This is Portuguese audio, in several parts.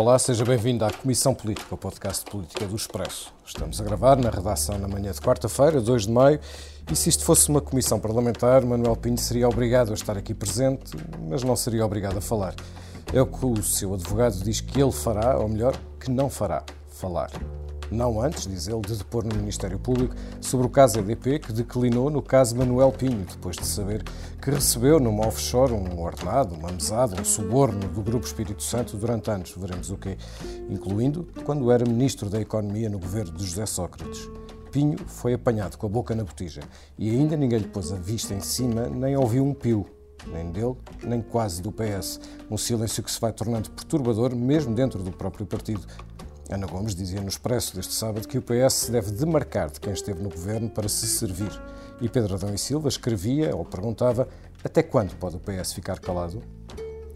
Olá, seja bem-vindo à Comissão Política, o podcast de política do Expresso. Estamos a gravar na redação na manhã de quarta-feira, 2 de maio, e se isto fosse uma comissão parlamentar, Manuel Pinho seria obrigado a estar aqui presente, mas não seria obrigado a falar. É o que o seu advogado diz que ele fará, ou melhor, que não fará, falar não antes, diz ele, de depor no Ministério Público sobre o caso EDP, que declinou no caso Manuel Pinho, depois de saber que recebeu numa offshore um ordenado, uma mesada, um suborno do Grupo Espírito Santo durante anos, veremos o quê, incluindo quando era Ministro da Economia no governo de José Sócrates. Pinho foi apanhado com a boca na botija e ainda ninguém lhe pôs a vista em cima nem ouviu um pio, nem dele, nem quase do PS. Um silêncio que se vai tornando perturbador, mesmo dentro do próprio partido, Ana Gomes dizia no Expresso deste sábado que o PS se deve demarcar de quem esteve no governo para se servir. E Pedro Adão e Silva escrevia ou perguntava até quando pode o PS ficar calado?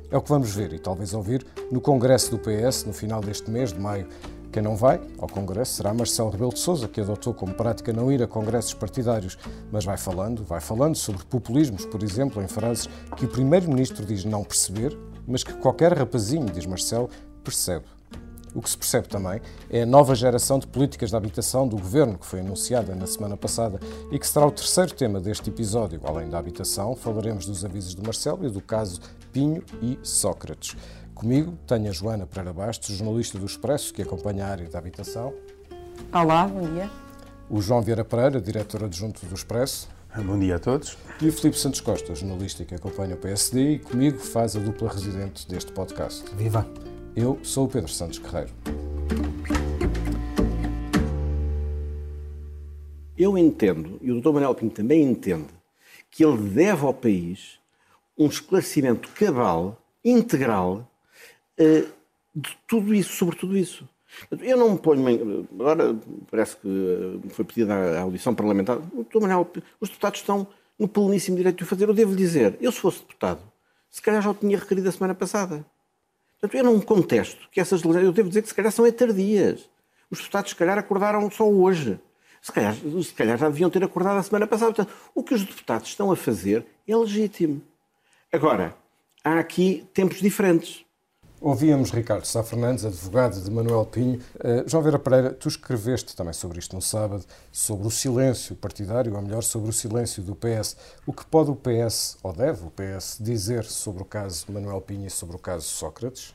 É o que vamos ver e talvez ouvir no Congresso do PS no final deste mês de maio. Quem não vai ao Congresso será Marcelo Rebelo de Sousa, que adotou como prática não ir a congressos partidários, mas vai falando, vai falando sobre populismos, por exemplo, em frases que o Primeiro-Ministro diz não perceber, mas que qualquer rapazinho, diz Marcelo, percebe. O que se percebe também é a nova geração de políticas de habitação do governo, que foi anunciada na semana passada e que será o terceiro tema deste episódio. Além da habitação, falaremos dos avisos do Marcelo e do caso Pinho e Sócrates. Comigo tenho a Joana Pereira Bastos, jornalista do Expresso, que acompanha a área da habitação. Olá, bom dia. O João Vieira Pereira, diretor adjunto do Expresso. Bom dia a todos. E o Filipe Santos Costa, jornalista que acompanha o PSD e comigo faz a dupla residente deste podcast. Viva! Eu sou o Pedro Santos Guerreiro. Eu entendo, e o Dr. Manuel Pinto também entende, que ele deve ao país um esclarecimento cabal, integral, eh, de tudo isso, sobre tudo isso. Eu não me ponho. Agora parece que eh, foi pedida a audição parlamentar. Manuel, os deputados estão no pleníssimo direito de o fazer. Eu devo dizer, eu se fosse deputado, se calhar já o tinha requerido a semana passada. Portanto, eu não contesto que essas leis, eu devo dizer que se calhar são tardias. Os deputados, se calhar, acordaram só hoje. Se calhar, se calhar já deviam ter acordado a semana passada. Portanto, o que os deputados estão a fazer é legítimo. Agora, há aqui tempos diferentes. Ouvíamos Ricardo Sá Fernandes, advogado de Manuel Pinho. Uh, João Vera Pereira, tu escreveste também sobre isto no sábado, sobre o silêncio partidário, ou melhor, sobre o silêncio do PS. O que pode o PS, ou deve o PS, dizer sobre o caso Manuel Pinho e sobre o caso Sócrates?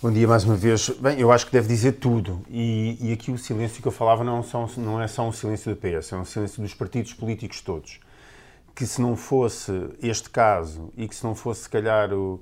Bom dia mais uma vez. Bem, eu acho que deve dizer tudo. E, e aqui o silêncio que eu falava não, são, não é só um silêncio do PS, é um silêncio dos partidos políticos todos. Que se não fosse este caso e que se não fosse, se calhar, o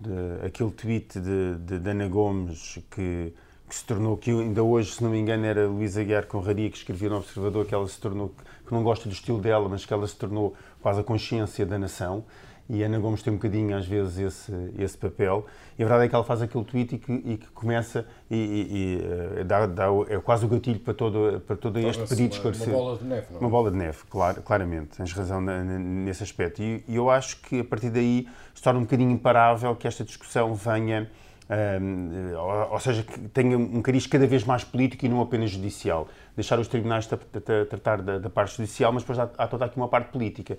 de, aquele tweet de, de, Ana Gomes que, que, se tornou, que ainda hoje, se não me engano, era Luísa Aguiar Conraria que escrevia no Observador que ela se tornou, que não gosta do estilo dela, mas que ela se tornou quase a consciência da nação. E Ana Gomes tem um bocadinho, às vezes, esse, esse papel. E a verdade é que ela faz aquele tweet e que, e que começa e, e, e dá, dá, é quase o gatilho para todo, para todo este pedido esclarecido. Uma bola de neve, não é? Uma bola de neve, claro, claramente. Tens razão nesse aspecto. E, eu acho que, a partir daí, se torna um bocadinho imparável que esta discussão venha... Um, ou, ou, seja, que tenha um cariz cada vez mais político e não apenas judicial. Deixar os tribunais tratar da, da parte judicial, mas depois há, há toda aqui uma parte política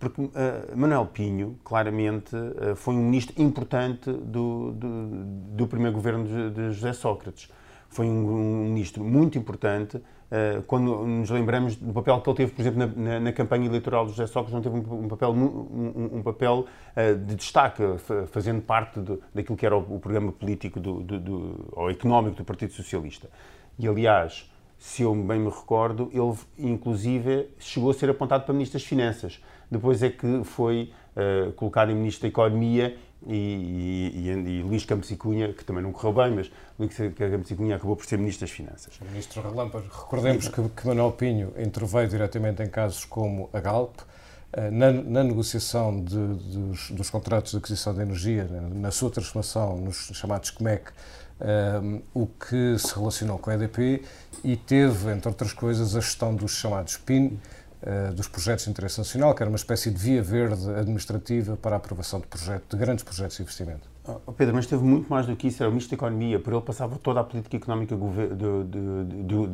porque uh, Manuel Pinho, claramente, uh, foi um ministro importante do, do, do primeiro governo de, de, José Sócrates. Foi um, um ministro muito importante. Uh, quando nos lembramos do papel que ele teve, por exemplo, na, na, na campanha eleitoral de José Sócrates, não teve um, um papel, um, um papel de destaque, fazendo parte do, daquilo que era o, o programa político do, do, ou económico do Partido Socialista. E, aliás, se eu bem me recordo, ele, inclusive, chegou a ser apontado para Ministro das Finanças depois é que foi uh, colocado em Ministro da Economia e, e, e, Luís Campos e Cunha, que também não correu bem, mas Luís Campos e Cunha acabou por ser Ministro das Finanças. Ministro Relâmpago, recordemos que, que Manuel Pinho interveio diretamente em casos como a Galp, eh, na, na, negociação de, dos, dos, contratos de aquisição de energia, na sua transformação nos chamados COMEC, um, eh, o que se relacionou com a EDP e teve, entre outras coisas, a gestão dos chamados PIN, dos projetos de interesse nacional, que era uma espécie de via verde administrativa para a aprovação de, projeto, de grandes projetos de investimento. Oh, Pedro, mas teve muito mais do que isso, era o Ministro da Economia, por ele passava toda a política económica do, do, do,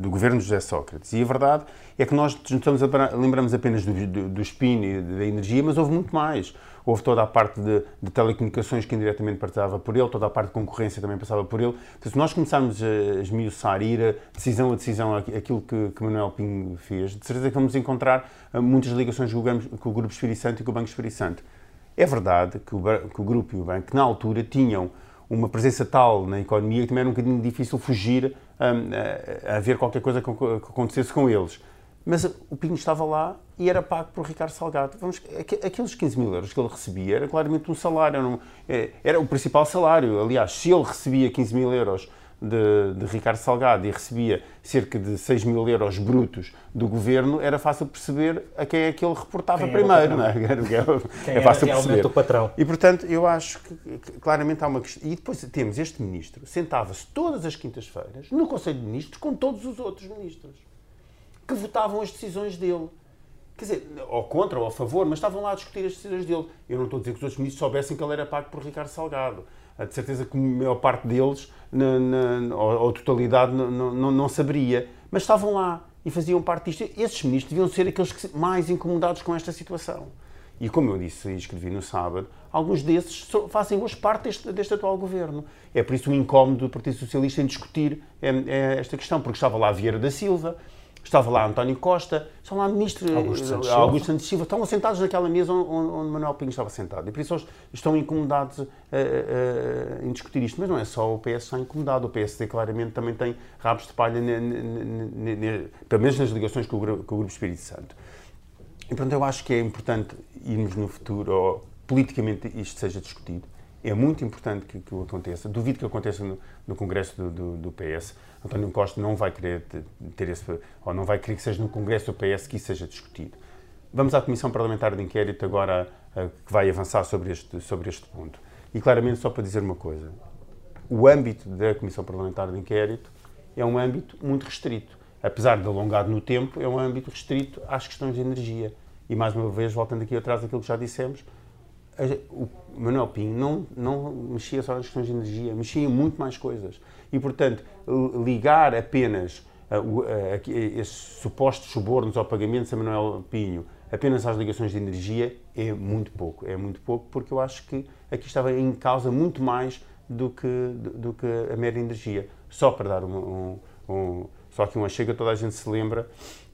do, governo de José Sócrates. E a verdade é que nós a, lembramos apenas do, do, do SPIN e da energia, mas houve muito mais. Houve toda a parte de, de, telecomunicações que indiretamente passava por ele, toda a parte de concorrência também passava por ele. Então, se nós começarmos a esmiuçar, ir a decisão a decisão, aquilo que, que Manuel Pinho fez, de certeza que vamos encontrar eh, muitas ligações com o Grupo Espírito Santo e com o Banco Espírito Santo. É verdade que o, que o grupo e o banco, na altura, tinham uma presença tal na economia que também era um bocadinho difícil fugir a, a, ver qualquer coisa que acontecesse com eles. Mas o Pinho estava lá e era pago por Ricardo Salgado. Vamos, aqueles 15 mil euros que ele recebia era claramente um salário, era, é, era o principal salário. Aliás, se ele recebia 15 mil euros de, de, Ricardo Salgado e recebia cerca de 6 mil euros brutos do governo, era fácil perceber a quem é que ele reportava quem primeiro. Não é? Quem é fácil perceber. o patrão. E, portanto, eu acho que, que claramente há uma questão. E depois temos este ministro, sentava-se todas as quintas-feiras no Conselho de Ministros com todos os outros ministros que votavam as decisões dele. Quer dizer, ou contra ou a favor, mas estavam lá a discutir as decisões dele. Eu não estou a dizer que os outros ministros soubessem que ele era pago por Ricardo Salgado de certeza que a maior parte deles, na, na, ou, ou totalidade, não, não, não saberia. Mas estavam lá e faziam parte disto. Esses ministros deviam ser aqueles que, mais incomodados com esta situação. E como eu disse e escrevi no sábado, alguns desses fazem hoje parte deste, deste, atual governo. É por isso o incómodo do Partido Socialista em discutir esta questão, porque estava lá Vieira da Silva, Estava lá António Costa, estão lá ministro Augusto Santos, Augusto Santos Silva, estão assentados naquela mesa onde, onde Manuel Pinho estava sentado. E por isso eles estão incomodados uh, uh, em discutir isto. Mas não é só o PS que está incomodado, o PSD claramente também tem rabos de palha, ne, ne, ne, pelo menos nas ligações com o, com o Grupo Espírito Santo. E portanto eu acho que é importante irmos no futuro, ou politicamente isto seja discutido. É muito importante que, que aconteça. Duvido que aconteça no, no Congresso do, do, do PS António Costa não vai querer ter esse, ou não vai querer que seja no Congresso do PS que isso seja discutido. Vamos à Comissão Parlamentar de Inquérito agora que vai avançar sobre este, sobre este ponto. E claramente, só para dizer uma coisa: o âmbito da Comissão Parlamentar de Inquérito é um âmbito muito restrito. Apesar de alongado no tempo, é um âmbito restrito às questões de energia. E mais uma vez, voltando aqui atrás daquilo que já dissemos, o Manuel Pinho não, não mexia só nas questões de energia, mexia em muito mais coisas. E, portanto, ligar apenas uh, uh, esses supostos subornos ao pagamento de Manuel Pinho apenas às ligações de energia é muito pouco. É muito pouco porque eu acho que aqui estava em causa muito mais do que, do, do que a mera energia. Só para dar um, um, um só que uma chega, toda a gente se lembra,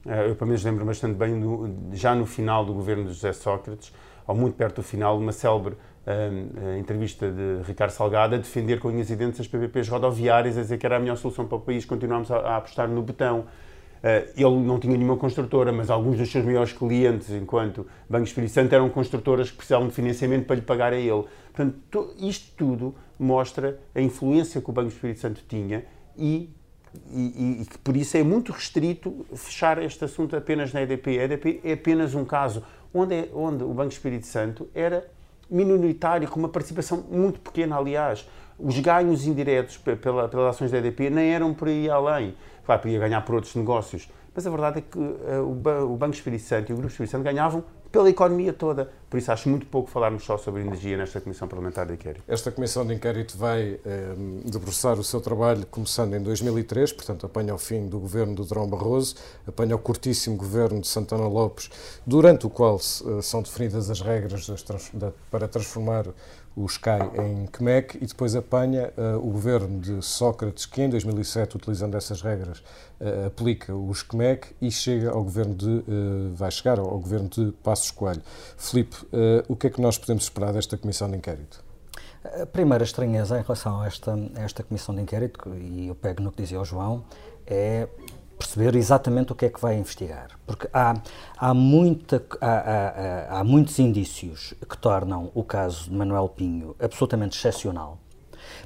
uh, eu pelo menos lembro bastante bem, no, já no final do governo de José Sócrates, ou muito perto do final, uma célebre a entrevista de Ricardo Salgado a defender com unhas e dentes as PPPs rodoviárias, a dizer que era a melhor solução para o país, continuámos a, a apostar no betão. Uh, ele não tinha nenhuma construtora, mas alguns dos seus maiores clientes, enquanto Banco Espírito Santo, eram construtoras que precisavam de financiamento para lhe pagar a ele. Portanto, isto tudo mostra a influência que o Banco Espírito Santo tinha e, e, e que por isso é muito restrito fechar este assunto apenas na EDP. A EDP é apenas um caso onde, é, onde o Banco Espírito Santo era minoritário, com uma participação muito pequena, aliás. Os ganhos indiretos pela, pelas ações da EDP nem eram por aí além. Claro, podia ganhar por outros negócios, mas a verdade é que uh, o Banco Espírito Santo e o Grupo Espírito Santo ganhavam pela economia toda. Por isso acho muito pouco falarmos só sobre energia nesta Comissão Parlamentar de Inquérito. Esta Comissão de Inquérito vai eh, debruçar o seu trabalho começando em 2003, portanto apanha o fim do governo do Drão Barroso, apanha o curtíssimo governo de Santana Lopes, durante o qual eh, são definidas as regras para transformar o Sky em Quebec e depois apanha uh, o governo de Sócrates, que em 2007, utilizando essas regras, uh, aplica os Quebec e chega ao governo de, uh, vai chegar ao governo de Passos Coelho. Filipe, o que é que nós podemos esperar desta comissão de inquérito? A primeira estranheza em relação a esta, a esta comissão de inquérito, e eu pego no que dizia o João, é perceber exatamente o que é que vai investigar. Porque há, há, muita, há, há, há, muitos indícios que tornam o caso de Manuel Pinho absolutamente excepcional,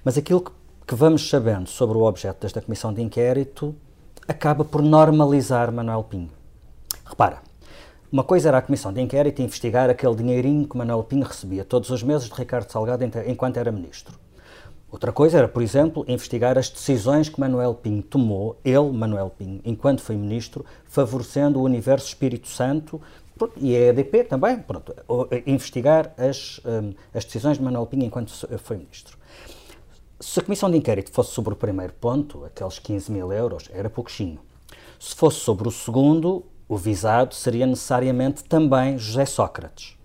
mas aquilo que, que vamos sabendo sobre o objeto desta comissão de inquérito acaba por normalizar Manuel Pinho. Repara, uma coisa era a comissão de inquérito investigar aquele dinheirinho que Manuel Pinho recebia todos os meses de Ricardo Salgado enquanto era ministro. Outra coisa era, por exemplo, investigar as decisões que Manuel Pinho tomou, ele, Manuel Pinho, enquanto foi ministro, favorecendo o universo Espírito Santo e a EDP também, pronto, investigar as, um, as decisões de Manuel Pinho enquanto foi ministro. Se a comissão de inquérito fosse sobre o primeiro ponto, aqueles 15 mil euros, era pouquinho. Se fosse sobre o segundo, o visado seria necessariamente também José Sócrates.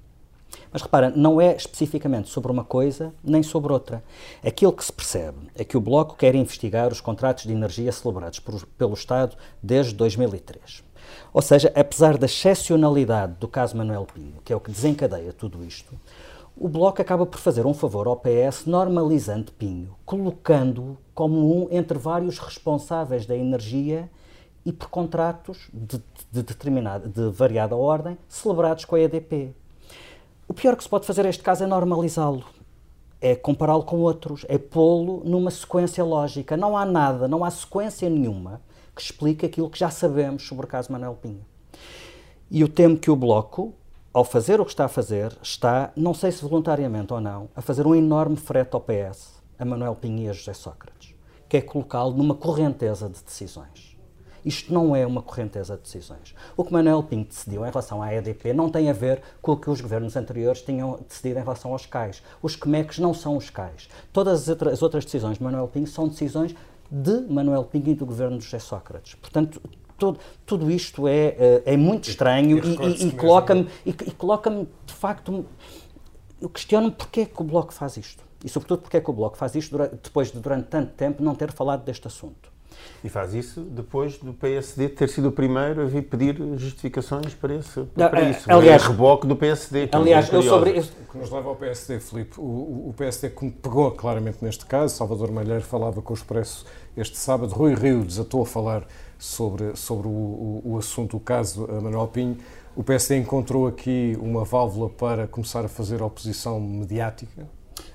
Mas repara, não é especificamente sobre uma coisa nem sobre outra. Aquilo que se percebe é que o Bloco quer investigar os contratos de energia celebrados por, pelo Estado desde 2003. Ou seja, apesar da excepcionalidade do caso Manuel Pinho, que é o que desencadeia tudo isto, o Bloco acaba por fazer um favor ao PS normalizando Pinho, colocando-o como um entre vários responsáveis da energia e por contratos de, de, determinada, de variada ordem celebrados com a EDP. O pior que se pode fazer neste caso é normalizá-lo. É compará-lo com outros, é pô-lo numa sequência lógica. Não há nada, não há sequência nenhuma que explique aquilo que já sabemos sobre o caso Manuel Pinho. E eu temo que o Bloco, ao fazer o que está a fazer, está, não sei se voluntariamente ou não, a fazer um enorme frete ao PS, a Manuel Pinho e a José Sócrates, que é colocá-lo numa correnteza de decisões. Isto não é uma correnteza de decisões. O que Manuel Pinto decidiu em relação à EDP não tem a ver com o que os governos anteriores tinham decidido em relação aos CAIs. Os CMECs não são os CAIs. Todas as outras decisões de Manuel Pinto são decisões de Manuel Pinto e do governo de José Sócrates. Portanto, tudo, tudo isto é, é, é muito estranho e, e, e coloca-me, e, e coloca-me, de facto, eu questiono-me porque é que o Bloco faz isto. E, sobretudo, porque é que o Bloco faz isto durante, depois de, durante tanto tempo, não ter falado deste assunto. E faz isso depois do PSD ter sido o primeiro a vir pedir justificações para, esse, não, para é, isso. Aliás, é reboque do PSD. Aliás, eu sobre isso. O que nos leva ao PSD, Filipe, o, o PSD que pegou claramente neste caso, Salvador Malheiro falava com o Expresso este sábado, Rui Rio desatou a falar sobre, sobre o, o, o assunto, o caso Manuel Pinho. O PSD encontrou aqui uma válvula para começar a fazer oposição mediática?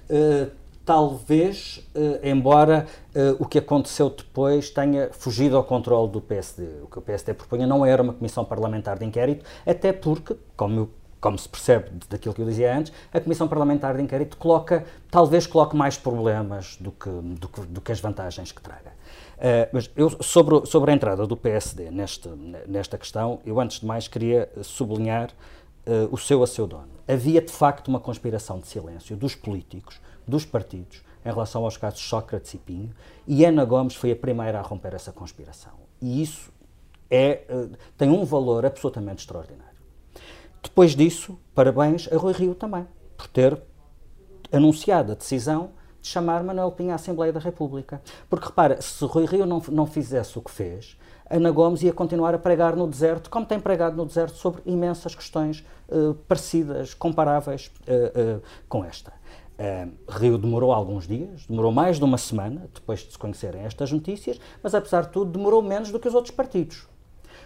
Uh, talvez, uh, embora uh, o que aconteceu depois tenha fugido ao controle do PSD. O que o PSD propunha não era uma comissão parlamentar de inquérito, até porque, como, como se percebe daquilo que eu dizia antes, a comissão parlamentar de inquérito coloca, talvez coloque mais problemas do que, do que, do que as vantagens que traga. Uh, mas eu, sobre, sobre a entrada do PSD neste, nesta questão, eu antes de mais queria sublinhar o seu a seu dono. Havia de facto uma conspiração de silêncio dos políticos dos partidos em relação aos casos Sócrates e Pinho, e Ana Gomes foi a primeira a romper essa conspiração. E isso é, eh, tem um valor absolutamente extraordinário. Depois disso, parabéns a Rui Rio também, por ter anunciado a decisão de chamar Manuel Pinho à Assembleia da República. Porque repara, se Rui Rio não, não fizesse o que fez, Ana Gomes ia continuar a pregar no deserto, como tem pregado no deserto, sobre imensas questões uh, parecidas, comparáveis uh, uh, com esta. Uh, Rio demorou alguns dias, demorou mais de uma semana depois de se conhecerem estas notícias, mas apesar de tudo demorou menos do que os outros partidos.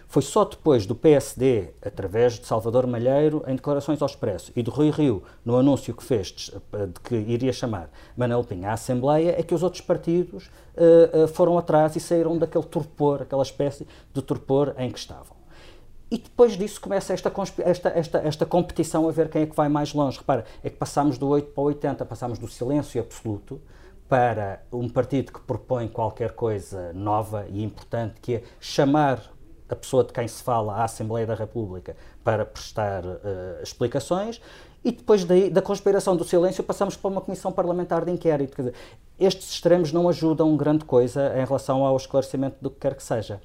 Foi só depois do PSD, através de Salvador Malheiro, em declarações ao Expresso, e do Rui Rio, no anúncio que fez de, de que iria chamar Manuel Pinha à Assembleia, é que os outros partidos uh, uh, foram atrás e saíram daquele torpor, aquela espécie de torpor em que estavam. E depois disso começa esta, esta, esta, esta competição a ver quem é que vai mais longe. Repara, é que passamos do 8 para o 80, passamos do silêncio absoluto para um partido que propõe qualquer coisa nova e importante, que é chamar a pessoa de quem se fala à Assembleia da República para prestar uh, explicações, e depois daí, da conspiração do silêncio passamos para uma comissão parlamentar de inquérito. Dizer, estes extremos não ajudam grande coisa em relação ao esclarecimento do que quer que seja.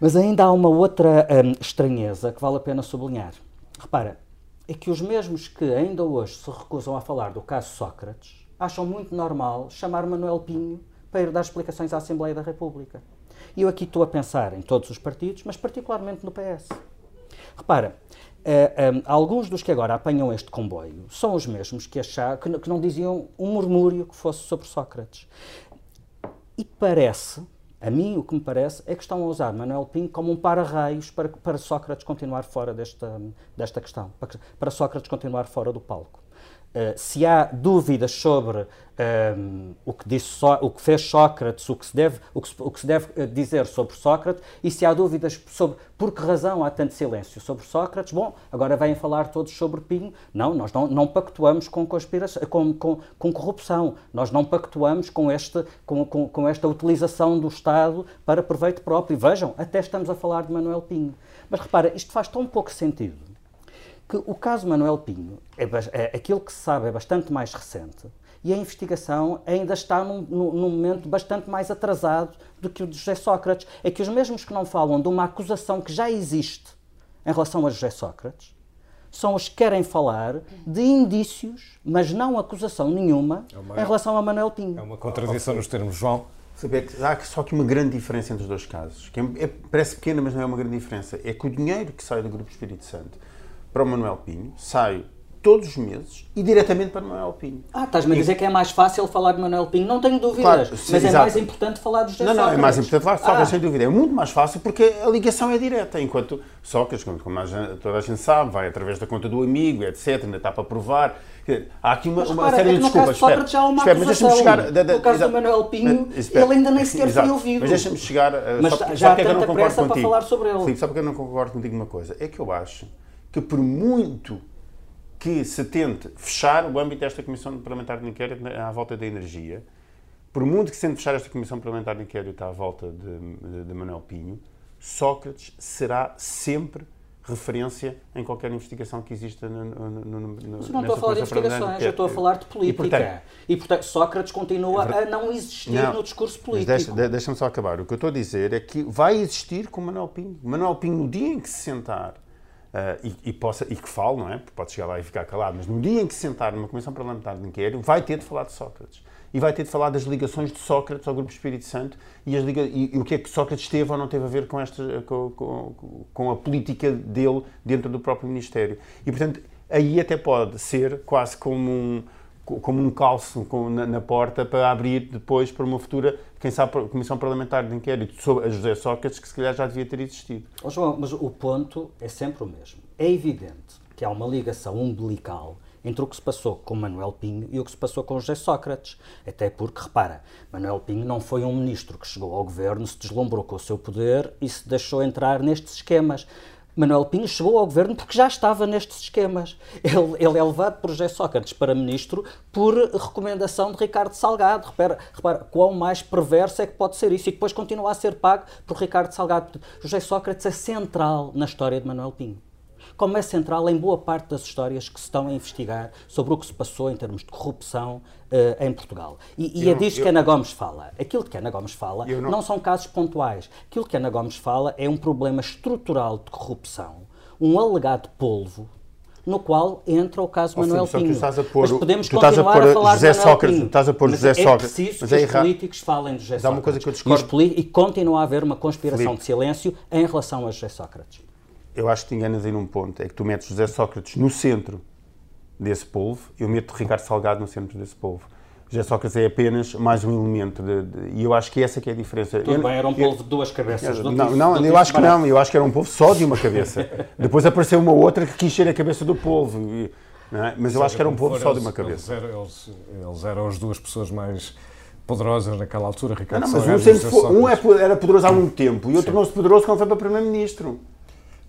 Mas ainda há uma outra hum, estranheza que vale a pena sublinhar. Repara, é que os mesmos que ainda hoje se recusam a falar do caso Sócrates acham muito normal chamar Manuel Pinho para ir dar explicações à Assembleia da República. E eu aqui estou a pensar em todos os partidos, mas particularmente no PS. Repara, uh, um, alguns dos que agora apanham este comboio são os mesmos que, achar, que, que não diziam um murmúrio que fosse sobre Sócrates. E parece a mim, o que me parece é que estão a usar Manuel Pinho como um para-raios para, para Sócrates continuar fora desta, desta questão, para, para Sócrates continuar fora do palco. Se há dúvidas sobre um, o, que disse so, o que fez Sócrates, o que, se deve, o, que se, o que se deve eh, dizer sobre Sócrates, e se há dúvidas sobre por que razão há tanto silêncio sobre Sócrates, bom, agora vêm falar todos sobre Pinho. Não, nós não, não pactuamos com, com, com, com corrupção, nós não pactuamos com, este, com, com, com esta utilização do Estado para proveito próprio. E vejam, até estamos a falar de Manuel Pinho. Mas repara, isto faz tão pouco sentido que o caso Manuel Pinho, é, é, aquilo que se sabe é bastante mais recente e a investigação ainda está num, num, momento bastante mais atrasado do que o de José Sócrates. É que os mesmos que não falam de uma acusação que já existe em relação a José Sócrates são os que querem falar de indícios, mas não acusação nenhuma é uma, em relação a Manuel Pinho. É uma contradição nos termos, João. Há só que uma grande diferença entre os dois casos, que é, parece pequena, mas não é uma grande diferença. É que o dinheiro que sai do Grupo Espírito Santo para o Manuel Pinho sai todos os meses e diretamente para Manuel Pinho. Ah, estás-me a dizer que é mais fácil falar de Manuel Pinho? Não tenho dúvidas, claro, sim, mas exato. é mais importante falar de José não, Sócrates. Não, é mais importante falar de Sócrates, ah. sem dúvida. É muito mais fácil porque a ligação é direta, enquanto Sócrates, como toda a gente sabe, vai através da conta do amigo, etc, ainda está para provar. Há aqui uma, uma série de desculpas. Caso Sócrates já há uma espera. Mas chegar, da, da, no caso do Manuel Pinho, mas, ele ainda nem sequer foi ouvido. Mas deixa-me chegar... Mas só, já há tanta pressa para falar sobre ele. Filipe, sabe porque eu não concordo contigo uma coisa? É que eu acho que por muito que se tente fechar o âmbito desta Comissão Parlamentar de Inquérito à volta da energia. Por muito que se tente fechar esta Comissão Parlamentar de Inquérito à volta de, de, de Manuel Pinho, Sócrates será sempre referência em qualquer investigação que exista no, no, no, Mas eu não estou a falar de investigações, eu estou a falar de política. E portanto, e, portanto Sócrates continua é a não existir não, no discurso político. Deixa-me deixa só acabar. O que eu estou a dizer é que vai existir com Manuel Pinho. Manuel Pinho, no dia em que se sentar Uh, e, e, possa, e que fale, não é? Porque pode chegar lá e ficar calado, mas no dia em que se sentar numa comissão parlamentar de inquérito, vai ter de falar de Sócrates. E vai ter de falar das ligações de Sócrates ao Grupo Espírito Santo e, liga, e, e o que é que Sócrates teve ou não teve a ver com, esta, com, com, com a política dele dentro do próprio Ministério. E, portanto, aí até pode ser quase como um como um calço na, na, porta para abrir depois para uma futura, quem sabe, Comissão Parlamentar de Inquérito sobre a José Sócrates, que se calhar já devia ter existido. Oh, João, mas o ponto é sempre o mesmo. É evidente que há uma ligação umbilical entre o que se passou com Manuel Pinho e o que se passou com José Sócrates. Até porque, repara, Manuel Pinho não foi um ministro que chegou ao governo, se deslumbrou com o seu poder e se deixou entrar nestes esquemas. Manuel Pinho chegou ao governo porque já estava nestes esquemas. Ele, ele é levado por José Sócrates para ministro por recomendação de Ricardo Salgado. Repara, repara, quão mais perverso é que pode ser isso. E depois continua a ser pago por Ricardo Salgado. José Sócrates é central na história de Manuel Pinho como é central em boa parte das histórias que se estão a investigar sobre o que se passou em termos de corrupção uh, em Portugal. E, e é disto eu, que Ana Gomes fala. Aquilo que Ana Gomes fala não... não são casos pontuais. Aquilo que Ana Gomes fala é um problema estrutural de corrupção, um alegado polvo no qual entra o caso oh, Manuel sim, Pinho. Estás a pôr, mas podemos continuar a, a, falar José de Manuel Sócrates, Pinho. Estás a pôr José é Sócrates. Preciso mas que é os políticos falem de José Sócrates. Há uma coisa que eu discordo. E, e continua a haver uma conspiração Felipe. de silêncio em relação a José Sócrates eu acho que te enganas aí num ponto, é que tu metes José Sócrates no centro desse povo, eu meto Ricardo Salgado no centro desse povo. José Sócrates é apenas mais um elemento de, de, e eu acho que essa que é a diferença. Tudo eu, bem, era um povo de duas cabeças. Eu, não, não, eu acho que não, eu acho que era um povo só de uma cabeça. Depois apareceu uma outra que quis ser a cabeça do povo. E, é? Mas eu acho que era um povo só de uma cabeça. Eles eram, eles, eles eram as duas pessoas mais poderosas naquela altura, Ricardo não, não, mas um, foi, um é era poderoso há muito tempo e outro tornou-se poderoso quando foi para Primeiro-Ministro.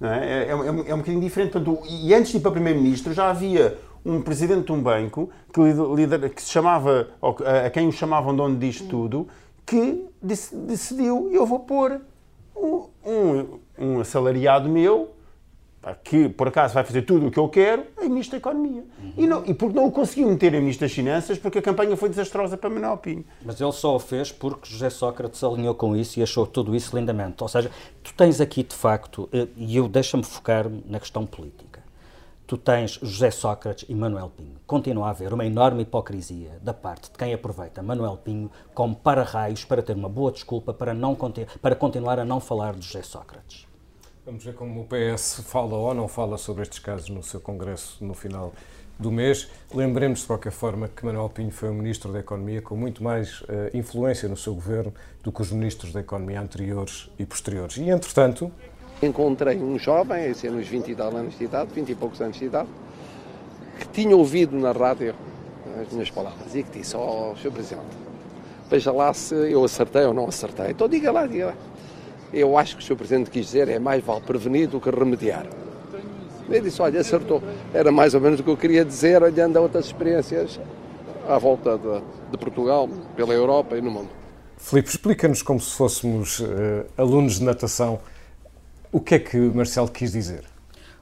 É? É, é, é, um, é um bocadinho diferente. Portanto, e antes de ir para Primeiro-Ministro já havia um presidente de um banco que, lider, que se chamava, a quem o chamavam dono disto tudo, que decidiu, eu vou pôr um, um, um assalariado meu que por acaso vai fazer tudo o que eu quero, em Ministro da Economia. Uhum. E, não, e porque não o conseguiu meter em Ministro das Finanças, porque a campanha foi desastrosa para Manuel Pinho. Mas ele só o fez porque José Sócrates alinhou com isso e achou tudo isso lindamente. Ou seja, tu tens aqui de facto, eh, e eu deixa-me focar-me na questão política. Tu tens José Sócrates e Manuel Pinho. Continua a haver uma enorme hipocrisia da parte de quem aproveita Manuel Pinho como para-raios para ter uma boa desculpa para, não, para continuar a não falar de José Sócrates. Vamos ver como o PS fala ou não fala sobre estes casos no seu congresso no final do mês. Lembremos, de qualquer forma, que Manuel Pinho foi um ministro da Economia com muito mais uh, influência no seu governo do que os ministros da Economia anteriores e posteriores. E, entretanto... Encontrei um jovem, esse é nos 20 e tal anos de idade, 20 e poucos anos de idade, que tinha ouvido na rádio as minhas palavras e que disse, ó oh, Sr. Presidente, veja lá se eu acertei ou não acertei. Então diga lá, diga lá. Eu acho que o Sr. Presidente quis dizer é mais vale prevenir do que remediar. Ele disse, olha, acertou. Era mais ou menos o que eu queria dizer, olhando a outras experiências à volta de, de Portugal, pela Europa e no mundo. Filipe, explica-nos como se fôssemos uh, alunos de natação o que é que Marcelo quis dizer.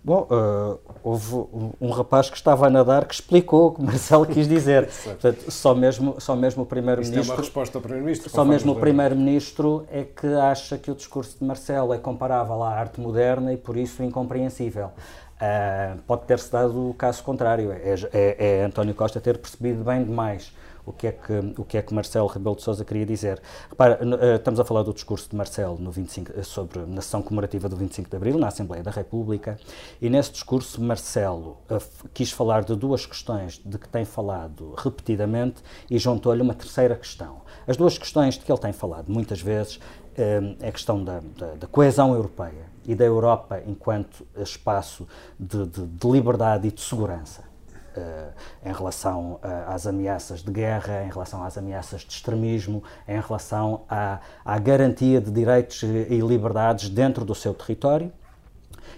Bom, uh, houve um, rapaz que estava a nadar que explicou o que Marcelo quis dizer. Portanto, só mesmo, só mesmo o primeiro-ministro. é uma resposta ao primeiro-ministro. Só mesmo o primeiro-ministro é que acha que o discurso de Marcelo é comparável à arte moderna e por isso incompreensível. Uh, pode ter-se dado o caso contrário, é, é, é António Costa ter percebido bem demais o que é que, o que, é que Marcelo Rebelo de Sousa queria dizer. Repara, eh, estamos a falar do discurso de Marcelo no 25, eh, sobre, na sessão comemorativa do 25 de Abril, na Assembleia da República, e nesse discurso Marcelo uh, quis falar de duas questões de que tem falado repetidamente e juntou-lhe uma terceira questão. As duas questões de que ele tem falado muitas vezes é a questão da, da, da coesão europeia e da Europa enquanto espaço de, de, de liberdade e de segurança. Uh, em relação uh, às ameaças de guerra, em relação às ameaças de extremismo, em relação à, à, garantia de direitos e liberdades dentro do seu território.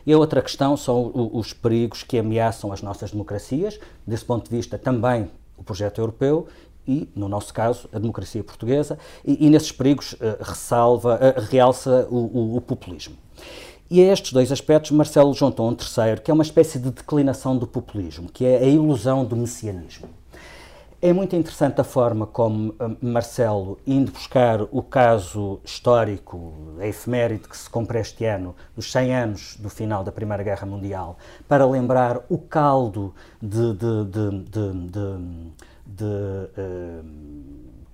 E a outra questão são os perigos que ameaçam as nossas democracias, desse ponto de vista também o projeto europeu e, no nosso caso, a democracia portuguesa, e, e nesses perigos uh, ressalva, realça o, o, o populismo. E a estes dois aspectos, Marcelo juntou um terceiro, que é uma espécie de declinação do populismo, que é a ilusão do messianismo. É muito interessante a forma como hum, Marcelo, indo buscar o caso histórico, a efeméride que se cumpre este ano, dos 100 anos do final da Primeira Guerra Mundial, para lembrar o caldo de, de, de, de uh,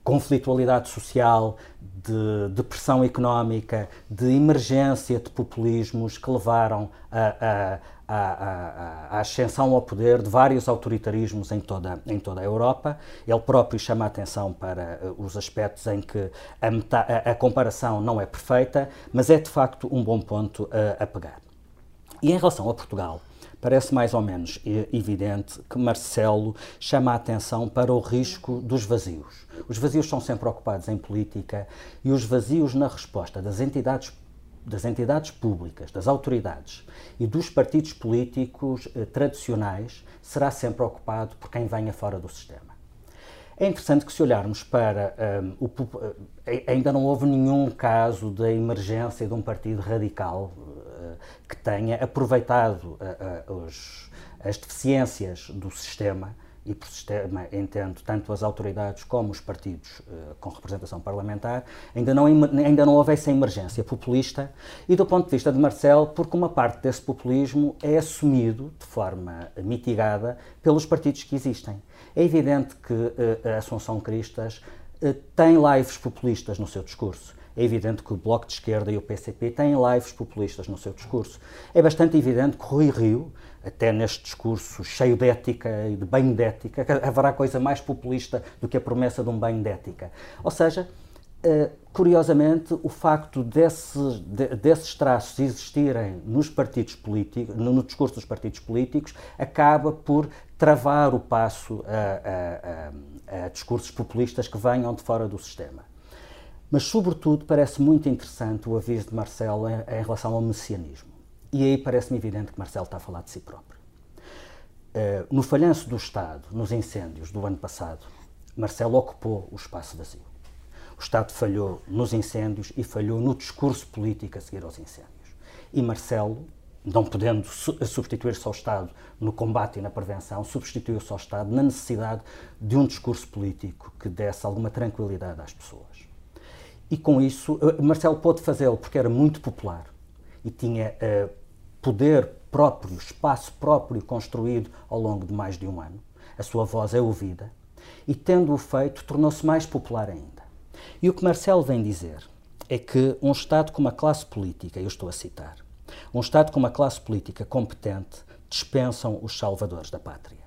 conflitualidade social, de depressão económica, de emergência de populismos que levaram a, a, a, a, ascensão ao poder de vários autoritarismos em toda, em toda a Europa. Ele próprio chama a atenção para eh, os aspectos em que a, comparação não é perfeita, mas é de facto um bom ponto a pegar. E em relação a Portugal, parece mais ou menos evidente que Marcelo chama a atenção para o risco dos vazios. Os vazios são sempre ocupados em política e os vazios na resposta das entidades das entidades públicas, das autoridades e dos partidos políticos eh, tradicionais será sempre ocupado por quem venha fora do sistema. É interessante que, se olharmos para. Um, o, eh, ainda não houve nenhum caso da emergência de um partido radical que tenha aproveitado uh, uh, os, as deficiências do sistema, e por sistema entendo tanto as autoridades como os partidos uh, com representação parlamentar, ainda não, ainda não houve essa emergência populista e do ponto de vista de Marcel, porque uma parte desse populismo é assumido de forma mitigada pelos partidos que existem. É evidente que uh, a Assunção Cristas uh, tem lives populistas no seu discurso é evidente que o Bloco de Esquerda e o PCP têm lives populistas no seu discurso. É bastante evidente que Rui Rio, até neste discurso cheio de ética e de bem de ética, haverá coisa mais populista do que a promessa de um bem de ética. Ou seja, Uh, curiosamente, o facto desses, de, desses traços existirem nos partidos políticos, no, no, discurso dos partidos políticos, acaba por travar o passo a, a, a, a discursos populistas que venham de fora do sistema. Mas, sobretudo, parece muito interessante o aviso de Marcelo em, em relação ao messianismo. E aí parece-me evidente que Marcelo está a falar de si próprio. Uh, no falhanço do Estado, nos incêndios do ano passado, Marcelo ocupou o espaço vazio. O Estado falhou nos incêndios e falhou no discurso político a seguir aos incêndios. E Marcelo, não podendo substituir-se ao Estado no combate e na prevenção, substituiu-se ao Estado na necessidade de um discurso político que desse alguma tranquilidade às pessoas. E com isso, eh, Marcelo pôde fazê-lo porque era muito popular e tinha uh, poder próprio, espaço próprio construído ao longo de mais de um ano. A sua voz é ouvida e, tendo-o feito, tornou-se mais popular ainda. E o que Marcelo vem dizer é que um Estado com uma classe política, eu estou a citar, um Estado com uma classe política competente dispensam os salvadores da pátria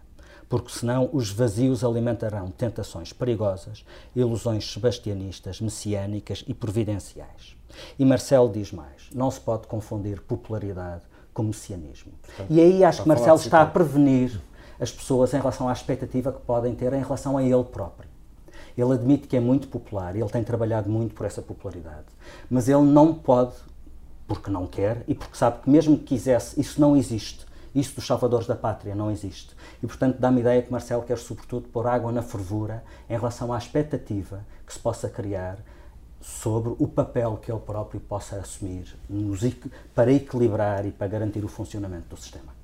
porque senão os vazios alimentarão tentações perigosas, ilusões sebastianistas, messiânicas e providenciais. E Marcelo diz mais: não se pode confundir popularidade com messianismo. E aí acho que Marcelo está a prevenir as pessoas em relação à expectativa que podem ter em relação a ele próprio. Ele admite que é muito popular, ele tem trabalhado muito por essa popularidade, mas ele não pode, porque não quer e porque sabe que mesmo que quisesse, isso não existe. Isso dos salvadores da pátria não existe. E, portanto, dá-me ideia que Marcelo quer, sobretudo, pôr água na fervura em relação à expectativa que se possa criar sobre o papel que ele próprio possa assumir para equilibrar e para garantir o funcionamento do sistema.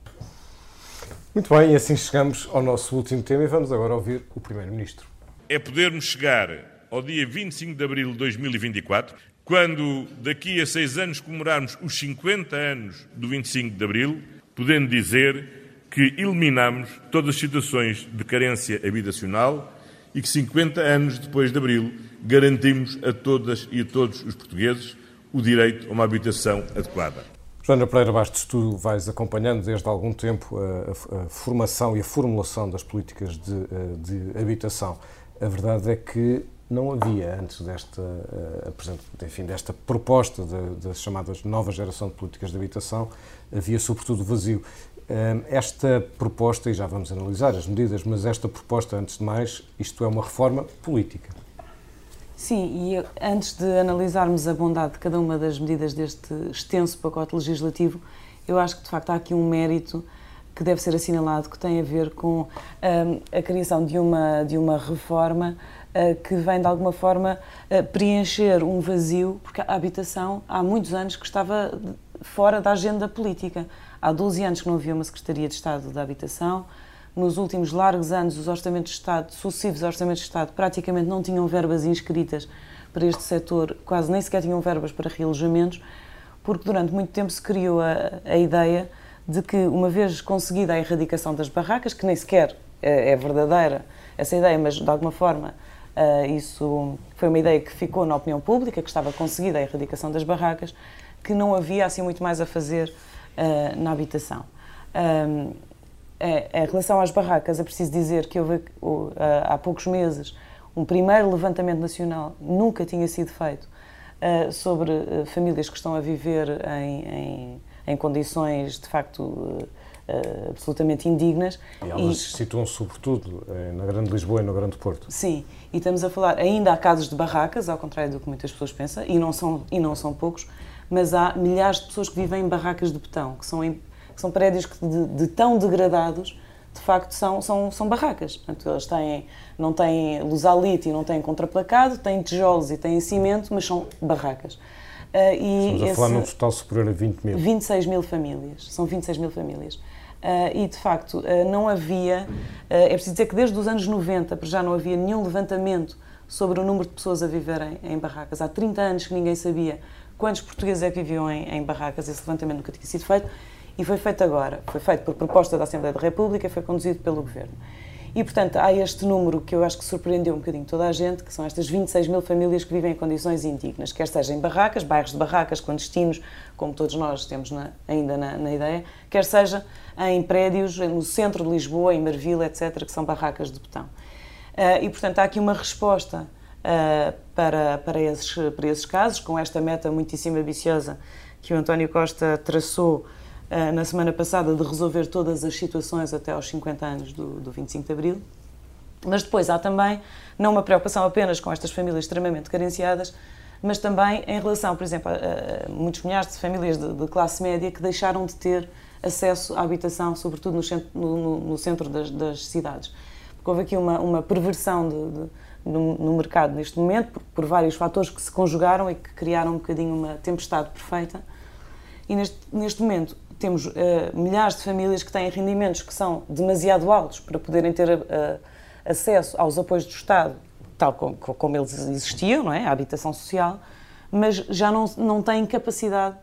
Muito bem, e assim chegamos ao nosso último tema e vamos agora ouvir o Primeiro-Ministro. É podermos chegar ao dia 25 de abril de 2024, quando daqui a seis anos comemorarmos os 50 anos do 25 de abril, podendo dizer que eliminamos todas as situações de carência habitacional e que 50 anos depois de abril garantimos a todas e a todos os portugueses o direito a uma habitação adequada. Joana Pereira Bastos, tu vais acompanhando desde algum tempo a, a, a formação e a formulação das políticas de, eh, de, habitação. A verdade é que não havia, antes desta, eh, enfim, desta proposta das chamadas nova geração de políticas de habitação, havia sobretudo vazio. Eh, esta proposta, e já vamos analisar as medidas, mas esta proposta, antes de mais, isto é uma reforma política. Sim, e antes de analisarmos a bondade de cada uma das medidas deste extenso pacote legislativo, eu acho que de facto há aqui um mérito que deve ser assinalado que tem a ver com um, a criação de uma, de uma reforma que vem de alguma forma uh, preencher um vazio, porque a habitação há muitos anos que estava fora da agenda política. Há 12 anos que não havia uma Secretaria de Estado da Habitação, nos últimos largos anos, os orçamentos de Estado, sucessivos orçamentos de Estado, praticamente não tinham verbas inscritas para este setor, quase nem sequer tinham verbas para realojamentos, porque durante muito tempo se criou a, a ideia de que, uma vez conseguida a erradicação das barracas, que nem sequer é, é verdadeira essa ideia, mas de alguma forma uh, isso foi uma ideia que ficou na opinião pública, que estava conseguida a erradicação das barracas, que não havia assim muito mais a fazer uh, na habitação. Um, é, em relação às barracas, é preciso dizer que houve há poucos meses um primeiro levantamento nacional, nunca tinha sido feito, eh, sobre eh, famílias que estão a viver em, em, em condições de facto eh, absolutamente indignas. E elas e, situam sobretudo na Grande Lisboa e no Grande Porto. Sim, e estamos a falar, ainda há casos de barracas, ao contrário do que muitas pessoas pensam, e não são, e não são poucos, mas há milhares de pessoas que vivem em barracas de betão, que são em são prédios que de, de, tão degradados, de facto, são, são, são barracas. Portanto, eles têm, não têm luzalite e não têm contraplacado, têm tijolos e têm cimento, mas são barracas. Uh, e Estamos esse, a falar num total superior a 20 mil. 26 mil famílias, são 26 mil famílias. Uh, e, de facto, uh, não havia, é preciso dizer que desde os anos 90 já não havia nenhum levantamento sobre o número de pessoas a viverem em barracas. Há 30 anos que ninguém sabia quantos portugueses é que viviam em, em barracas, esse levantamento nunca tinha sido feito e foi feito agora. Foi feito por proposta da Assembleia da República foi conduzido pelo Governo. E, portanto, há este número que eu acho que surpreendeu um bocadinho toda a gente, que são estas 26 mil famílias que vivem em condições indignas, quer seja em barracas, bairros de barracas, clandestinos, como todos nós temos na, ainda na, na, ideia, quer seja em prédios no centro de Lisboa, em Marvila, etc., que são barracas de betão. Uh, e, portanto, há aqui uma resposta uh, para, para, esses, para esses casos, com esta meta muitíssimo ambiciosa que o António Costa traçou na semana passada de resolver todas as situações até aos 50 anos do, do 25 de Abril. Mas depois há também, não uma preocupação apenas com estas famílias extremamente carenciadas, mas também em relação, por exemplo, a, a muitos milhares de famílias de, de, classe média que deixaram de ter acesso à habitação, sobretudo no centro, no, no centro das, das, cidades. Porque houve aqui uma, uma perversão de, de, no, no, mercado neste momento, por, por, vários fatores que se conjugaram e que criaram um bocadinho uma tempestade perfeita. E neste, neste momento temos uh, milhares de famílias que têm rendimentos que são demasiado altos para poderem ter uh, acesso aos apoios do Estado, tal como, como, eles existiam, não é? A habitação social, mas já não, não têm capacidade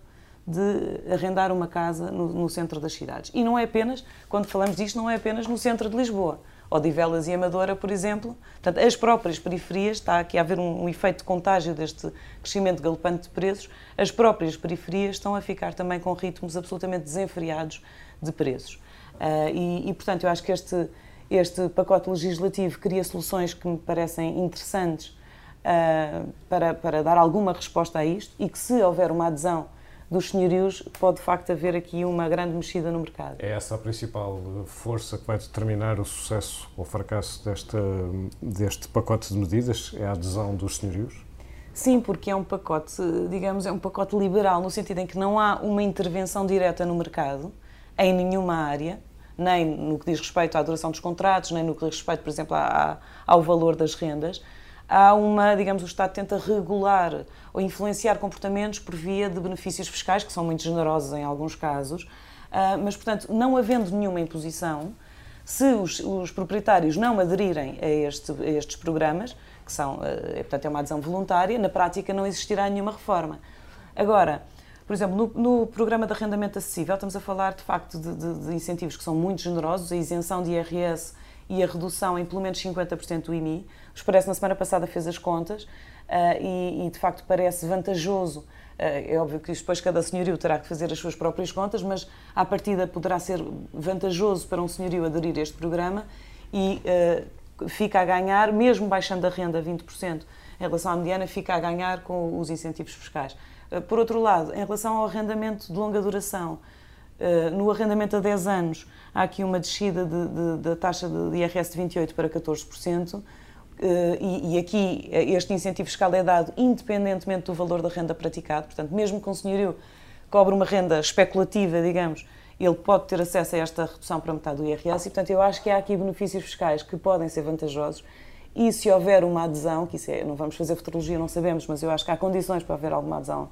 de arrendar uma casa no, no centro das cidades. E não é apenas, quando falamos disto, não é apenas no centro de Lisboa. Odivelas e Amadora, por exemplo. Portanto, as próprias periferias, está aqui a haver um, um, efeito de contágio deste crescimento galopante de preços, as próprias periferias estão a ficar também com ritmos absolutamente desenfreados de preços. Uh, e, e, portanto, eu acho que este, este pacote legislativo cria soluções que me parecem interessantes uh, para, para dar alguma resposta a isto e que, se houver uma adesão dos senhorios, pode de facto haver aqui uma grande mexida no mercado. É essa a principal força que vai determinar o sucesso ou fracasso desta, deste pacote de medidas? É a adesão dos senhorios? Sim, porque é um pacote, digamos, é um pacote liberal, no sentido em que não há uma intervenção direta no mercado, em nenhuma área, nem no que diz respeito à duração dos contratos, nem no que diz respeito, por exemplo, à, ao valor das rendas. Há uma, digamos, o Estado tenta regular ou influenciar comportamentos por via de benefícios fiscais, que são muito generosos em alguns casos, ah, mas, portanto, não havendo nenhuma imposição, se os, os proprietários não aderirem a, este, a, estes programas, que são, ah, é, portanto, é uma adesão voluntária, na prática não existirá nenhuma reforma. Agora, por exemplo, no, no, programa de arrendamento acessível, estamos a falar de facto de, de, de, incentivos que são muito generosos, a isenção de IRS e a redução em pelo menos 50% do IMI. O Expresso, na semana passada, fez as contas uh, e, e, de facto, parece vantajoso. Uh, é óbvio que depois cada senhorio terá que fazer as suas próprias contas, mas à partida poderá ser vantajoso para um senhorio aderir a este programa e uh, fica a ganhar, mesmo baixando a renda a 20% em relação à mediana, fica a ganhar com os incentivos fiscais. Por outro lado, em relação ao arrendamento de longa duração, no arrendamento a 10 anos, há aqui uma descida da de, de, taxa de IRS de 28% para 14%, eh, e, e, aqui este incentivo fiscal é dado independentemente do valor da renda praticado, portanto, mesmo que um senhorio cobre uma renda especulativa, digamos, ele pode ter acesso a esta redução para metade do IRS, e portanto eu acho que há aqui benefícios fiscais que podem ser vantajosos. E se houver uma adesão, que isso é, não vamos fazer futurologia, não sabemos, mas eu acho que há condições para haver alguma adesão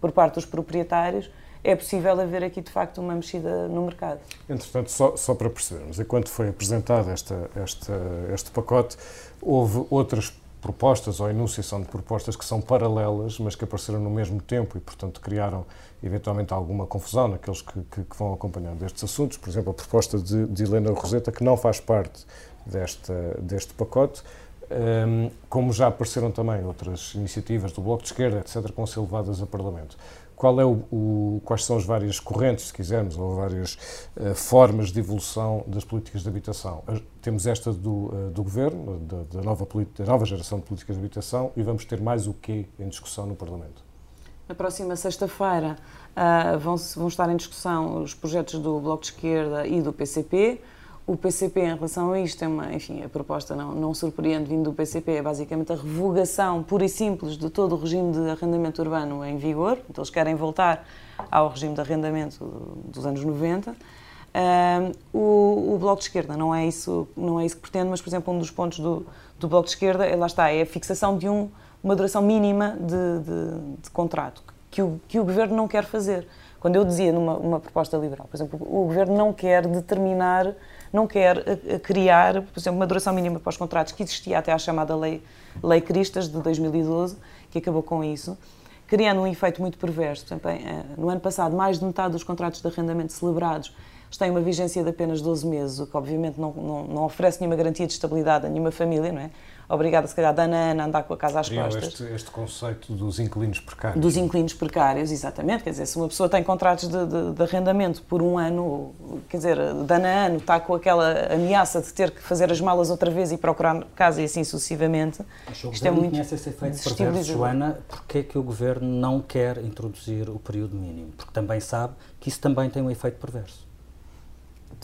por parte dos proprietários, é possível haver aqui de facto uma mexida no mercado. Entretanto, só, só para percebermos, enquanto foi apresentado esta, esta, este pacote, houve outras propostas ou enunciação de propostas que são paralelas, mas que apareceram no mesmo tempo e, portanto, criaram eventualmente alguma confusão naqueles que, que, que vão acompanhando estes assuntos. Por exemplo, a proposta de, de Helena Roseta, que não faz parte desta, deste pacote, um, como já apareceram também outras iniciativas do Bloco de Esquerda, etc., que vão ser levadas a Parlamento. Qual é o, o, quais são as várias correntes, se quisermos, ou várias uh, formas de evolução das políticas de habitação? temos esta do, uh, do Governo, da, da, nova, da nova geração de políticas de habitação, e vamos ter mais o quê em discussão no Parlamento? Na próxima sexta-feira uh, vão, vão estar em discussão os projetos do Bloco de Esquerda e do PCP, o PCP, em relação a isto, é uma, enfim, a proposta não, não surpreende vindo do PCP, é basicamente a revogação pura e simples de todo o regime de arrendamento urbano em vigor. Então, eles querem voltar ao regime de arrendamento dos anos 90. o, o, Bloco de Esquerda não é, isso, não é isso que pretende, mas, por exemplo, um dos pontos do, do Bloco de Esquerda, é, lá está, é a fixação de um, uma duração mínima de, de, de contrato, que o, que o Governo não quer fazer. Quando eu dizia numa proposta liberal, por exemplo, o Governo não quer determinar não quer eh, eh, criar, por exemplo, uma duração mínima para os contratos que existia até à chamada Lei, Lei Cristas de 2012, que acabou com isso, criando um efeito muito perverso. Por exemplo, eh, no ano passado, mais de metade dos contratos de arrendamento celebrados têm uma vigência de apenas 12 meses, o que obviamente não, não, não oferece nenhuma garantia de estabilidade a nenhuma família, não é? Obrigada, se calhar, de ano a andar com a casa às costas. Este, este conceito dos inquilinos precários. Dos inquilinos precários, exatamente. Quer dizer, se uma pessoa tem contratos de, de, de, arrendamento por um ano, quer dizer, de ano a ano, está com aquela ameaça de ter que fazer as malas outra vez e procurar casa e assim sucessivamente. Mas Isto é muito conhece esse efeito perverso, Joana, porquê é que o Governo não quer introduzir o período mínimo? Porque também sabe que isso também tem um efeito perverso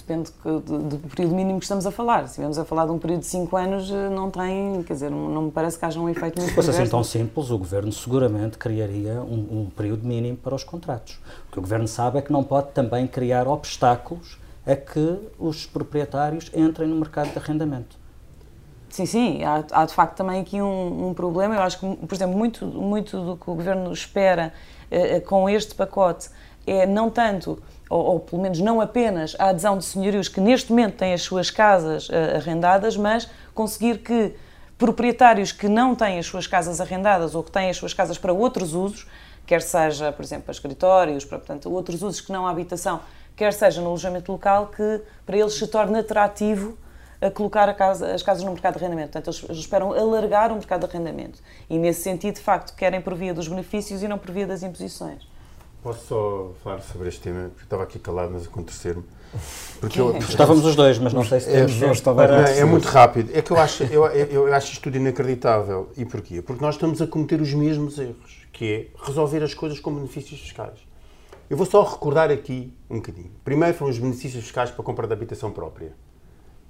depende do, do, período mínimo que estamos a falar. Se estivermos a falar de um período de 5 anos, eh, não tem, quer dizer, não, não, me parece que haja um efeito muito Se fosse assim tão simples, o Governo seguramente criaria um, um, período mínimo para os contratos. O que o Governo sabe é que não pode também criar obstáculos a que os proprietários entrem no mercado de arrendamento. Sim, sim, há, há de facto também aqui um, um, problema. Eu acho que, por exemplo, muito, muito do que o Governo espera eh, com este pacote é não tanto ou, ou, pelo menos não apenas a adesão de senhorios que neste momento têm as suas casas uh, arrendadas, mas conseguir que proprietários que não têm as suas casas arrendadas ou que têm as suas casas para outros usos, quer seja, por exemplo, para escritórios, para portanto, outros usos que não a habitação, quer seja no alojamento local, que para eles se torne atrativo a colocar a casa, as casas no mercado de arrendamento. Portanto, eles, esperam alargar o mercado de arrendamento. E, nesse sentido, de facto, querem por via dos benefícios e não por via das imposições. Posso só falar sobre este tema? Porque estava aqui calado, mas aconteceram-me. Porque eu, Estávamos os dois, mas não sei se é, temos é, para... é muito rápido. É que eu acho, eu, eu acho isto tudo inacreditável. E porquê? Porque nós estamos a cometer os mesmos erros, que é resolver as coisas com benefícios fiscais. Eu vou só recordar aqui um bocadinho. Primeiro foram os benefícios fiscais para a compra de habitação própria.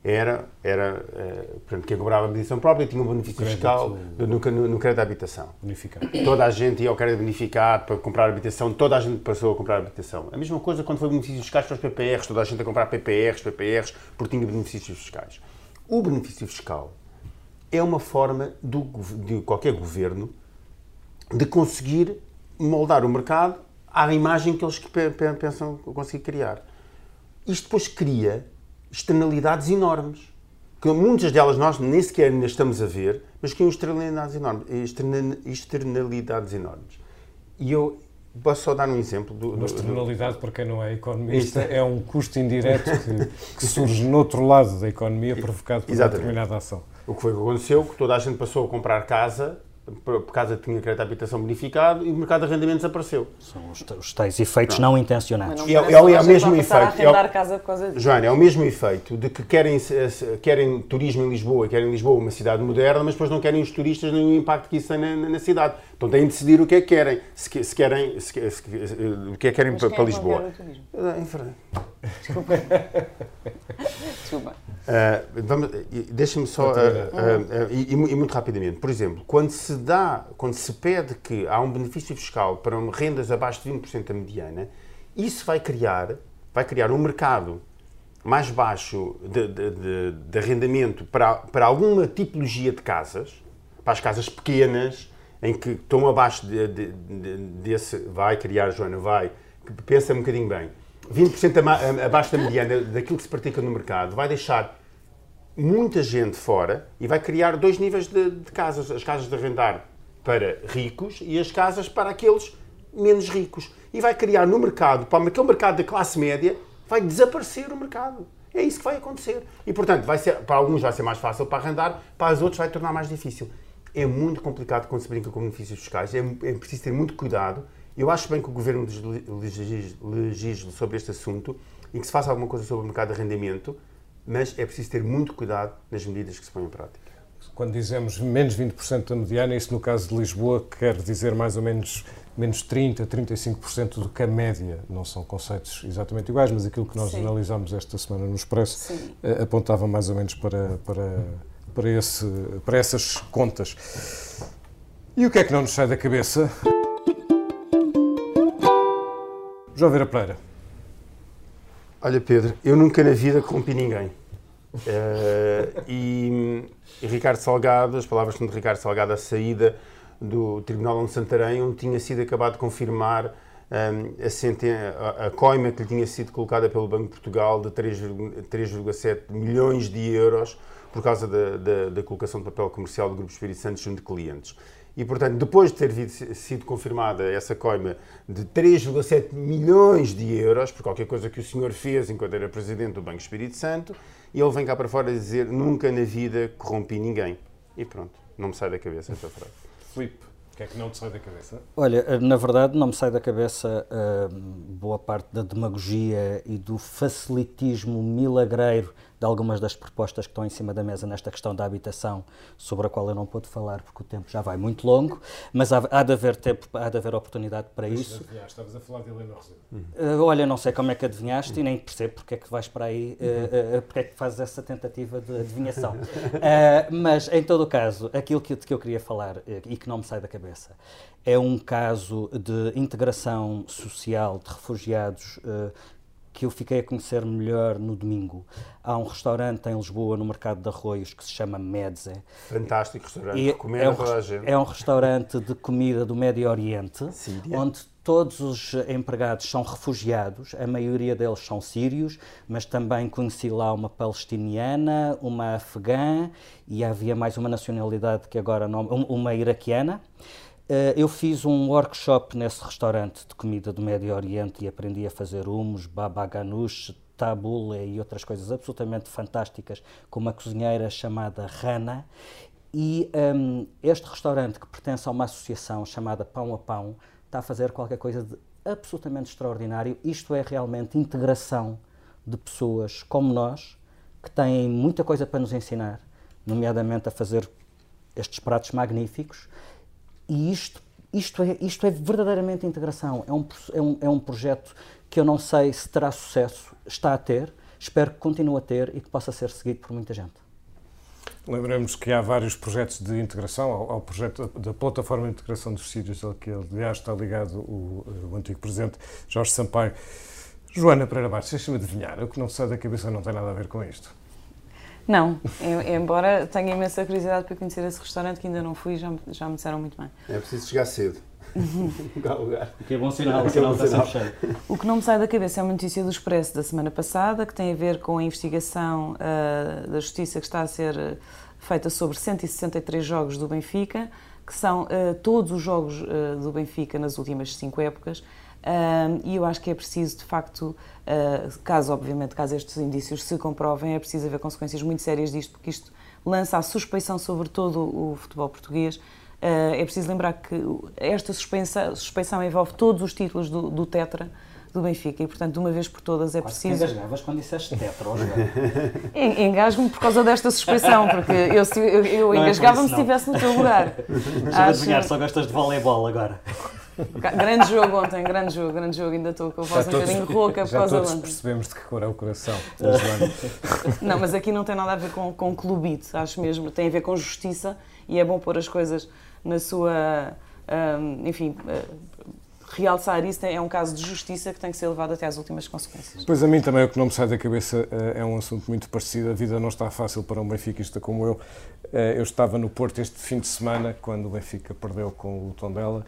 Era, era uh, portanto, quem comprava habitação própria tinha um benefício crédito, fiscal no, no, no, crédito de habitação. Bonificado. Toda a gente ia ao crédito bonificado para comprar habitação, toda a gente passou a comprar habitação. A mesma coisa quando foi benefícios fiscais para os PPRs, toda a gente a comprar PPRs, PPRs, porque tinha benefícios fiscais. O benefício fiscal é uma forma do, de qualquer governo de conseguir moldar o mercado à imagem que eles pensam conseguir criar. Isto depois cria externalidades enormes, que muitas delas nós nem sequer ainda estamos a ver, mas criam externalidades enormes. Externalidades enormes. E eu posso só dar um exemplo. Do, Uma externalidade, do... para quem não é economista, é um custo indireto que, que surge no outro lado da economia provocado por Exatamente. uma determinada ação. O que foi que aconteceu? Que toda a gente passou a comprar casa por causa de tinha crédito de habitação bonificado e o mercado de arrendamentos desapareceu. São os, os tais efeitos não, não intencionados. Não é, é, é, o mesmo efeito. É, casa por causa Joana, é o mesmo efeito de que querem, querem turismo em Lisboa, querem Lisboa uma cidade moderna, mas depois não querem os turistas nem o impacto que isso tem na, na cidade. Então têm de decidir o que é que querem. Se, se querem, se, se, o que é que querem para, para é Lisboa. É, é. Desculpa. Desculpa. Uh, Deixa-me só, uh, uh, e, e, muito rapidamente, por exemplo, quando se dá, quando se pede que há um benefício fiscal para rendas abaixo de 20% da mediana, isso vai criar, vai criar um mercado mais baixo de, de, de, de arrendamento para, para alguma tipologia de casas, para as casas pequenas, em que estão abaixo de, desse, vai criar, Joana, vai, pensa um bocadinho bem, 20% abaixo da mediana daquilo que se pratica no mercado, vai deixar muita gente fora e vai criar dois níveis de, de, casas. As casas de arrendar para ricos e as casas para aqueles menos ricos. E vai criar no mercado, para aquele mercado da classe média, vai desaparecer o mercado. É isso que vai acontecer. E, portanto, vai ser, para alguns vai ser mais fácil para arrendar, para os outros vai tornar mais difícil. É muito complicado quando se brinca com benefícios fiscais, é, é preciso ter muito cuidado eu acho bem que o Governo legisle sobre este assunto e que se faça alguma coisa sobre o mercado de arrendamento, mas é preciso ter muito cuidado nas medidas que se põem em prática. Quando dizemos menos 20% da mediana, isso no caso de Lisboa quer dizer mais ou menos menos 30%, 35% do que a média. Não são conceitos exatamente iguais, mas aquilo que nós Sim. analisámos esta semana no Expresso Sim. Eh, apontava mais ou menos para, para, para, esse, para essas contas. E o que é que não nos sai da cabeça? João Vera Pereira. Olha, Pedro, eu nunca na vida corrompi ninguém. Uh, e, e, Ricardo Salgado, as palavras de Ricardo Salgado, a saída do Tribunal de Santarém, onde tinha sido acabado de confirmar um, a, a, a, coima que lhe tinha sido colocada pelo Banco de Portugal de 3,7 milhões de euros por causa da, da, da, colocação de papel comercial do Grupo Espírito Santo junto de clientes. E, portanto, depois de ter sido confirmada essa coima de 3,7 milhões de euros, por qualquer coisa que o senhor fez enquanto era presidente do Banco Espírito Santo, ele vem cá para fora dizer nunca na vida corrompi ninguém. E pronto, não me sai da cabeça essa frase. Filipe, o que é que não te sai da cabeça? Olha, na verdade não me sai da cabeça uh, boa parte da demagogia e do facilitismo milagreiro de algumas das propostas que estão em cima da mesa nesta questão da habitação, sobre a qual eu não pude falar porque o tempo já vai muito longo, mas há, há de haver tempo, há de haver oportunidade para mas isso. Estavas a falar de Helena Rosado. Uh, olha, não sei como é que adivinhaste uhum. e nem percebo porque é que vais para aí, uh, uh, porque é que fazes essa tentativa de adivinhação. mas, em todo o caso, aquilo que, que eu queria falar e que não me sai da cabeça é um caso de integração social de refugiados que eu fiquei a conhecer melhor no domingo. Há um restaurante em Lisboa, no Mercado de Arroios, que se chama Medze. Fantástico restaurante, e é um, toda a gente. É um restaurante de comida do Médio Oriente, Síria. onde todos os empregados são refugiados, a maioria deles são sírios, mas também conheci lá uma palestiniana, uma afegã e havia mais uma nacionalidade que agora não, uma iraquiana. Uh, eu fiz um workshop nesse restaurante de comida do Médio Oriente e aprendi a fazer hummus, baba ganoush, tabule e outras coisas absolutamente fantásticas com uma cozinheira chamada Rana. E um, este restaurante, que pertence a uma associação chamada Pão a Pão, está a fazer qualquer coisa de absolutamente extraordinário. Isto é realmente integração de pessoas como nós, que têm muita coisa para nos ensinar, nomeadamente a fazer estes pratos magníficos e isto isto é, isto é verdadeiramente integração. É um, é, um, é um projeto que eu não sei se terá sucesso, está a ter, espero que continue a ter e que possa ser seguido por muita gente. Lembramos que há vários projetos de integração, ao, ao projeto da Plataforma de Integração dos Sírios, ao que aliás está ligado o, o antigo Presidente Jorge Sampaio. Joana Pereira Bastos, deixa-me adivinhar, o que não sai da cabeça não tem nada a ver com isto. Não, embora tenha imensa curiosidade para conhecer esse restaurante que ainda não fui, já, já me disseram muito bem. É preciso chegar cedo. que é bom sinal, o sinal está sempre cheio. O que não me sai da cabeça é uma notícia do Expresso da semana passada, que tem a ver com a investigação uh, da Justiça que está a ser eh, feita sobre 163 jogos do Benfica, que são uh, todos os jogos uh, do Benfica nas últimas cinco épocas. E eu acho que é preciso, de facto, caso, obviamente, caso estes indícios se comprovem, é preciso haver consequências muito sérias disto, porque isto lança a suspeição sobre todo o futebol português eh, é preciso lembrar que esta suspensão, suspensão envolve todos os títulos do, do Tetra do Benfica e, portanto, de uma vez por todas é Quase preciso. engasgavas quando disseste tetra, Engasgo-me por causa desta suspeição, porque eu, eu, eu é engasgava-me se estivesse no teu lugar. Deixa-me adivinhar, só gostas de voleibol agora. Grande jogo ontem, grande jogo, grande jogo. Ainda estou com a voz um bocadinho rouca por causa todos percebemos de que cor é o coração. não, mas aqui não tem nada a ver com, com clubite, acho mesmo. Tem a ver com justiça e é bom pôr as coisas na sua. Um, enfim. Uh, realçar isso é um caso de justiça que tem que ser levado até às últimas consequências. Pois a mim também o que não me sai da cabeça uh, é um assunto muito parecido. A vida não está fácil para um benfiquista como eu. Uh, eu estava no Porto este fim de semana, quando o Benfica perdeu com o Tondela,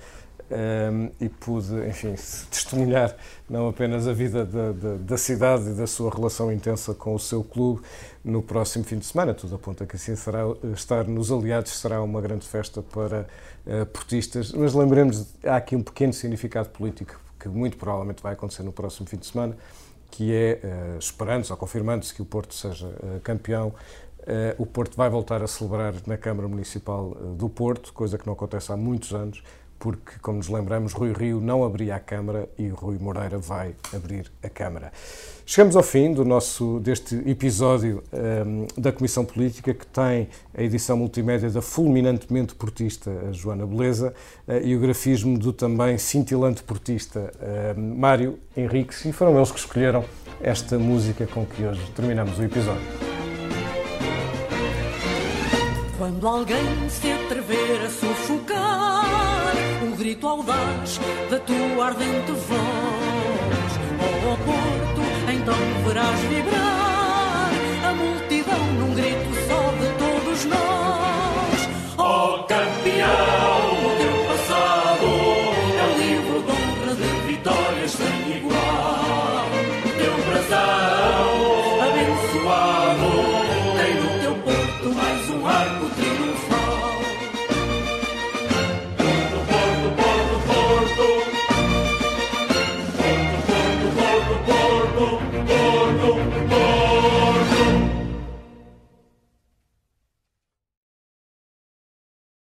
um, e pude, enfim, testemunhar não apenas a vida da, da, da, cidade e da sua relação intensa com o seu clube no próximo fim de semana. Tudo aponta que assim será. Estar nos aliados será uma grande festa para uh, portistas, mas lembremos, há aqui um pequeno significado político que muito provavelmente vai acontecer no próximo fim de semana, que é, uh, esperando-se ou confirmando-se que o Porto seja uh, campeão, o Porto vai voltar a celebrar na Câmara Municipal do Porto, coisa que não acontece há muitos anos, porque, como nos lembramos, Rui Rio não abria a Câmara e Rui Moreira vai abrir a Câmara. Chegamos ao fim do nosso, deste episódio um, da Comissão Política, que tem a edição multimédia da fulminantemente portista Joana Beleza uh, e o grafismo do também cintilante portista uh, Mário Henriques, e foram eles que escolheram esta música com que hoje terminamos o episódio. Quando alguém se atrever a sufocar grito audaz da tua ardente voz. Oh, oh Porto, então verás vibrar a multidão num grito só de todos nós. Oh, campeão,